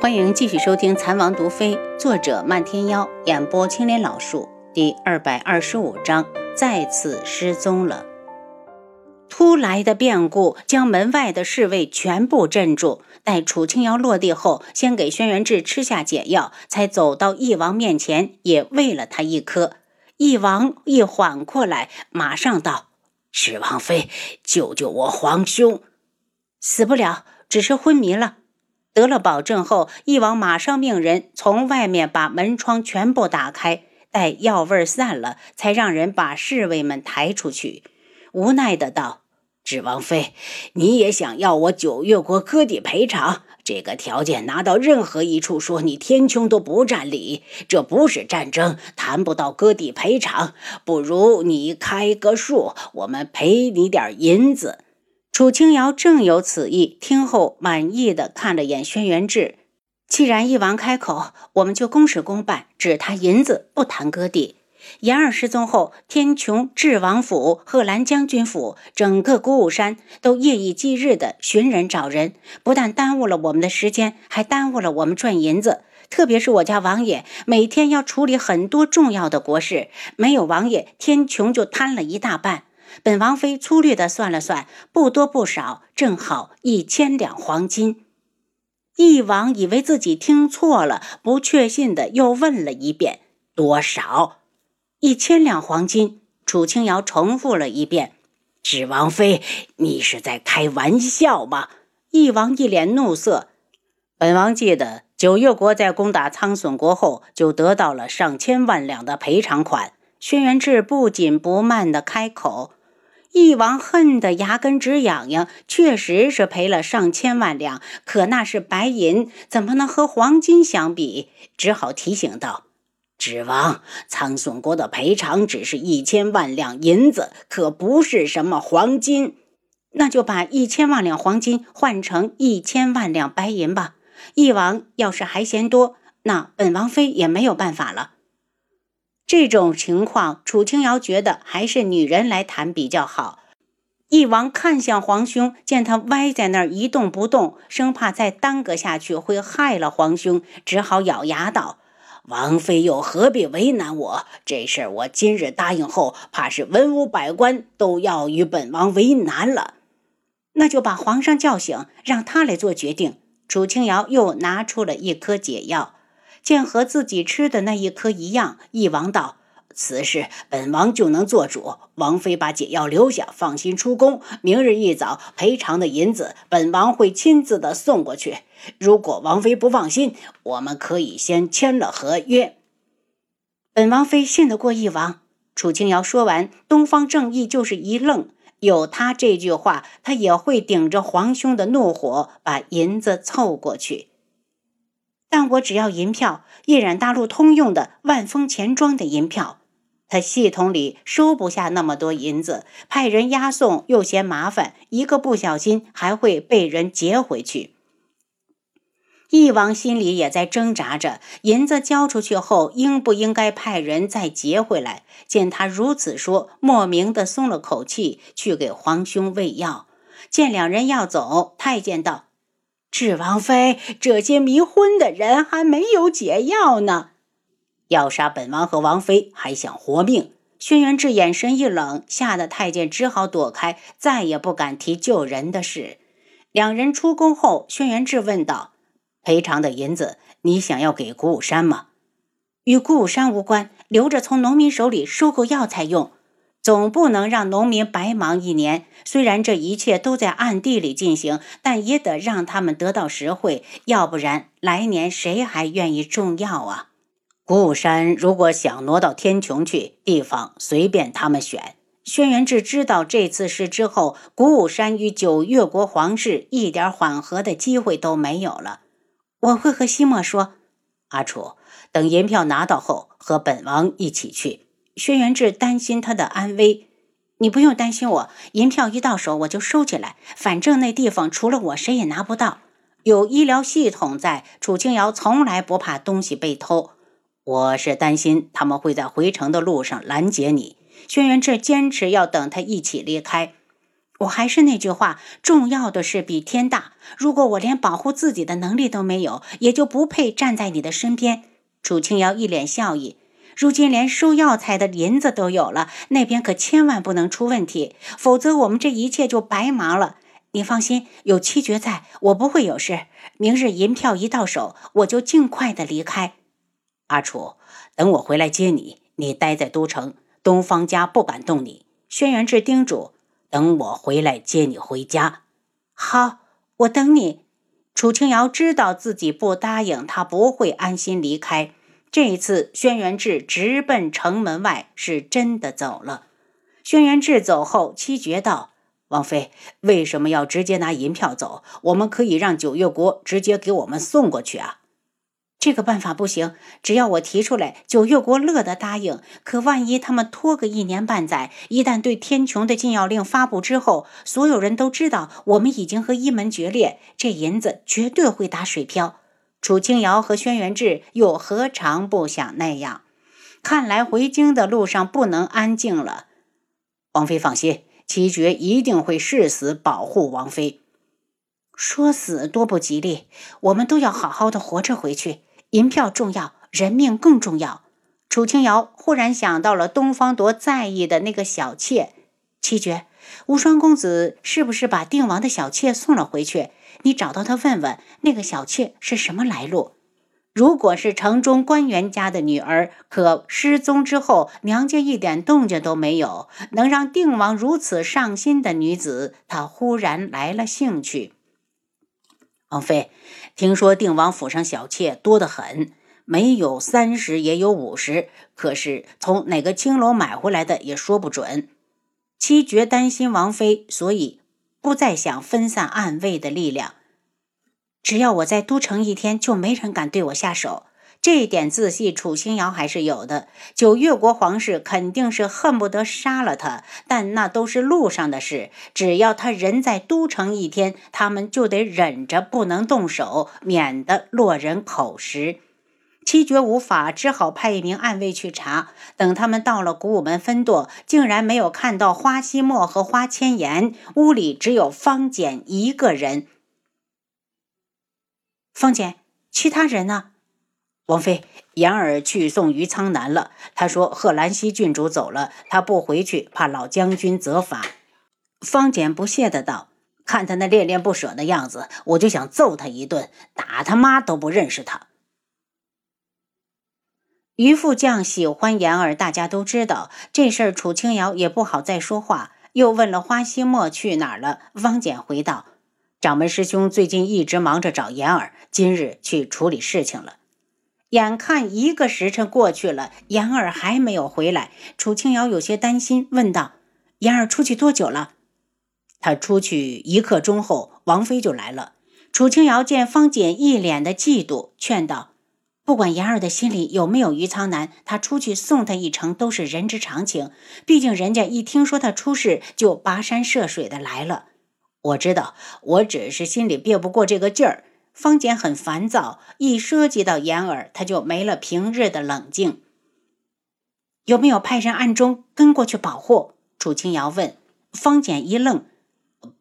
欢迎继续收听《残王毒妃》，作者漫天妖，演播青莲老树，第二百二十五章，再次失踪了。突来的变故将门外的侍卫全部镇住。待楚清瑶落地后，先给轩辕志吃下解药，才走到翼王面前，也喂了他一颗。翼王一缓过来，马上道：“是王妃，救救我皇兄！死不了，只是昏迷了。”得了保证后，翼王马上命人从外面把门窗全部打开，待药味散了，才让人把侍卫们抬出去。无奈的道：“芷王妃，你也想要我九月国割地赔偿？这个条件拿到任何一处说你天穹都不占理。这不是战争，谈不到割地赔偿。不如你开个数，我们赔你点银子。”楚清瑶正有此意，听后满意的看了眼轩辕志。既然翼王开口，我们就公事公办，只谈银子，不谈割地。言儿失踪后，天穹、智王府、贺兰将军府，整个鼓舞山都夜以继日的寻人找人，不但耽误了我们的时间，还耽误了我们赚银子。特别是我家王爷，每天要处理很多重要的国事，没有王爷，天穹就瘫了一大半。本王妃粗略的算了算，不多不少，正好一千两黄金。翼王以为自己听错了，不确信的又问了一遍：“多少？”一千两黄金。楚清瑶重复了一遍：“指王妃，你是在开玩笑吗？”翼王一脸怒色。本王记得九月国在攻打苍隼国后，就得到了上千万两的赔偿款。轩辕志不紧不慢的开口。翼王恨得牙根直痒痒，确实是赔了上千万两，可那是白银，怎么能和黄金相比？只好提醒道：“指王，苍隼国的赔偿只是一千万两银子，可不是什么黄金。那就把一千万两黄金换成一千万两白银吧。翼王要是还嫌多，那本王妃也没有办法了。”这种情况，楚清瑶觉得还是女人来谈比较好。翼王看向皇兄，见他歪在那儿一动不动，生怕再耽搁下去会害了皇兄，只好咬牙道：“王妃又何必为难我？这事儿我今日答应后，怕是文武百官都要与本王为难了。那就把皇上叫醒，让他来做决定。”楚清瑶又拿出了一颗解药。见和自己吃的那一颗一样，翼王道：“此事本王就能做主。王妃把解药留下，放心出宫。明日一早赔偿的银子，本王会亲自的送过去。如果王妃不放心，我们可以先签了合约。本王妃信得过翼王。”楚清瑶说完，东方正义就是一愣。有他这句话，他也会顶着皇兄的怒火把银子凑过去。但我只要银票，夜染大陆通用的万丰钱庄的银票。他系统里收不下那么多银子，派人押送又嫌麻烦，一个不小心还会被人劫回去。翼王心里也在挣扎着，银子交出去后，应不应该派人再劫回来？见他如此说，莫名的松了口气，去给皇兄喂药。见两人要走，太监道。智王妃，这些迷昏的人还没有解药呢，要杀本王和王妃，还想活命？轩辕志眼神一冷，吓得太监只好躲开，再也不敢提救人的事。两人出宫后，轩辕志问道：“赔偿的银子，你想要给古武山吗？”“与鼓舞山无关，留着从农民手里收购药材用。”总不能让农民白忙一年。虽然这一切都在暗地里进行，但也得让他们得到实惠，要不然来年谁还愿意种药啊？鼓舞山如果想挪到天穹去，地方随便他们选。轩辕志知道这次事之后，鼓舞山与九月国皇室一点缓和的机会都没有了。我会和西莫说，阿楚，等银票拿到后，和本王一起去。轩辕志担心他的安危，你不用担心我，银票一到手我就收起来，反正那地方除了我谁也拿不到，有医疗系统在。楚清瑶从来不怕东西被偷，我是担心他们会在回城的路上拦截你。轩辕志坚持要等他一起离开，我还是那句话，重要的是比天大。如果我连保护自己的能力都没有，也就不配站在你的身边。楚清瑶一脸笑意。如今连收药材的银子都有了，那边可千万不能出问题，否则我们这一切就白忙了。你放心，有七绝在，我不会有事。明日银票一到手，我就尽快的离开。阿楚，等我回来接你，你待在都城，东方家不敢动你。轩辕志叮嘱。等我回来接你回家。好，我等你。楚清瑶知道自己不答应，他不会安心离开。这一次，轩辕志直奔城门外，是真的走了。轩辕志走后，七绝道：“王妃为什么要直接拿银票走？我们可以让九月国直接给我们送过去啊。”这个办法不行，只要我提出来，九月国乐得答应。可万一他们拖个一年半载，一旦对天穹的禁药令发布之后，所有人都知道我们已经和一门决裂，这银子绝对会打水漂。楚清瑶和轩辕志又何尝不想那样？看来回京的路上不能安静了。王妃放心，七绝一定会誓死保护王妃。说死多不吉利，我们都要好好的活着回去。银票重要，人命更重要。楚清瑶忽然想到了东方铎在意的那个小妾。七绝，无双公子是不是把定王的小妾送了回去？你找到他问问，那个小妾是什么来路？如果是城中官员家的女儿，可失踪之后娘家一点动静都没有，能让定王如此上心的女子，他忽然来了兴趣。王妃，听说定王府上小妾多得很，没有三十也有五十，可是从哪个青楼买回来的也说不准。七绝担心王妃，所以不再想分散暗卫的力量。只要我在都城一天，就没人敢对我下手。这一点自信，楚清瑶还是有的。九月国皇室肯定是恨不得杀了他，但那都是路上的事。只要他人在都城一天，他们就得忍着不能动手，免得落人口实。七绝无法，只好派一名暗卫去查。等他们到了古武门分舵，竟然没有看到花希墨和花千颜，屋里只有方简一个人。方简，其他人呢？王妃，言儿去送于苍南了。他说贺兰溪郡主走了，他不回去，怕老将军责罚。方简不屑的道：“看他那恋恋不舍的样子，我就想揍他一顿，打他妈都不认识他。”于副将喜欢言儿，大家都知道这事儿。楚清瑶也不好再说话，又问了花希墨去哪儿了。汪简回道：“掌门师兄最近一直忙着找言儿，今日去处理事情了。”眼看一个时辰过去了，言儿还没有回来，楚清瑶有些担心，问道：“言儿出去多久了？”他出去一刻钟后，王妃就来了。楚清瑶见方简一脸的嫉妒，劝道：“不管言儿的心里有没有于苍南，他出去送他一程都是人之常情。毕竟人家一听说他出事，就跋山涉水的来了。我知道，我只是心里憋不过这个劲儿。”方简很烦躁，一涉及到言儿，他就没了平日的冷静。有没有派人暗中跟过去保护？楚清瑶问。方简一愣：“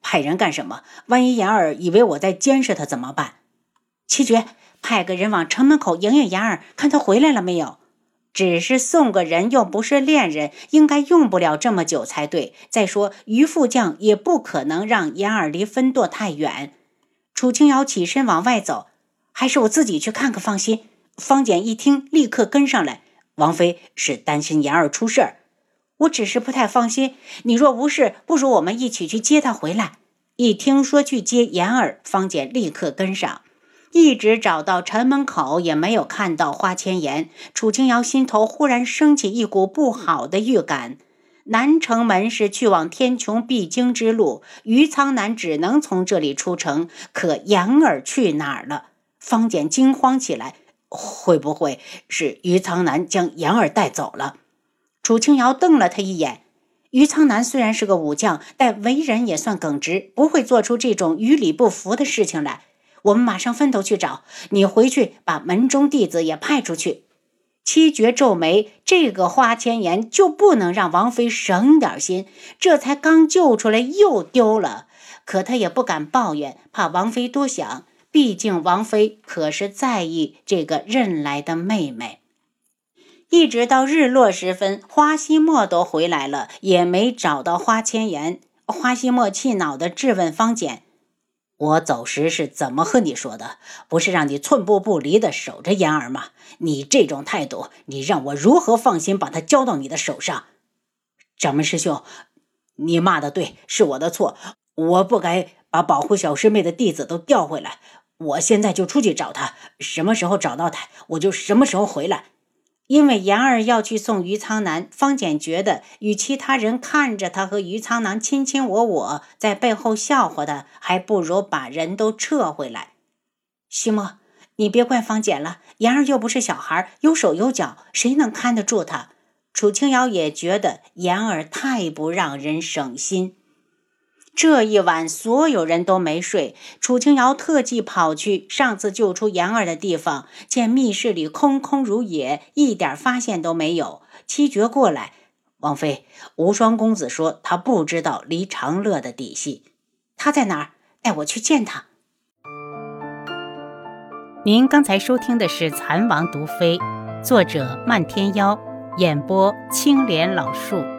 派人干什么？万一言儿以为我在监视他怎么办？”七绝，派个人往城门口迎迎言儿，看他回来了没有。只是送个人，又不是恋人，应该用不了这么久才对。再说于副将也不可能让言儿离分舵太远。楚清瑶起身往外走，还是我自己去看看放心。方简一听，立刻跟上来。王妃是担心言儿出事儿，我只是不太放心。你若无事，不如我们一起去接他回来。一听说去接言儿，方简立刻跟上，一直找到城门口也没有看到花千颜。楚清瑶心头忽然升起一股不好的预感。南城门是去往天穹必经之路，于苍南只能从这里出城。可言儿去哪儿了？方简惊慌起来，会不会是于苍南将言儿带走了？楚清瑶瞪了他一眼。于苍南虽然是个武将，但为人也算耿直，不会做出这种于理不符的事情来。我们马上分头去找，你回去把门中弟子也派出去。七绝皱眉，这个花千颜就不能让王妃省点心？这才刚救出来又丢了，可他也不敢抱怨，怕王妃多想。毕竟王妃可是在意这个认来的妹妹。一直到日落时分，花希墨都回来了，也没找到花千颜。花希墨气恼地质问方简。我走时是怎么和你说的？不是让你寸步不离的守着言儿吗？你这种态度，你让我如何放心把他交到你的手上？掌门师兄，你骂的对，是我的错，我不该把保护小师妹的弟子都调回来。我现在就出去找他，什么时候找到他，我就什么时候回来。因为言儿要去送于苍南，方简觉得与其他人看着他和于苍南卿卿我我，在背后笑话他，还不如把人都撤回来。西莫，你别怪方简了，言儿又不是小孩，有手有脚，谁能看得住他？楚清瑶也觉得言儿太不让人省心。这一晚，所有人都没睡。楚清瑶特地跑去上次救出言儿的地方，见密室里空空如也，一点发现都没有。七绝过来，王妃，无双公子说他不知道黎长乐的底细，他在哪儿？带我去见他。您刚才收听的是《蚕王毒妃》，作者漫天妖，演播青莲老树。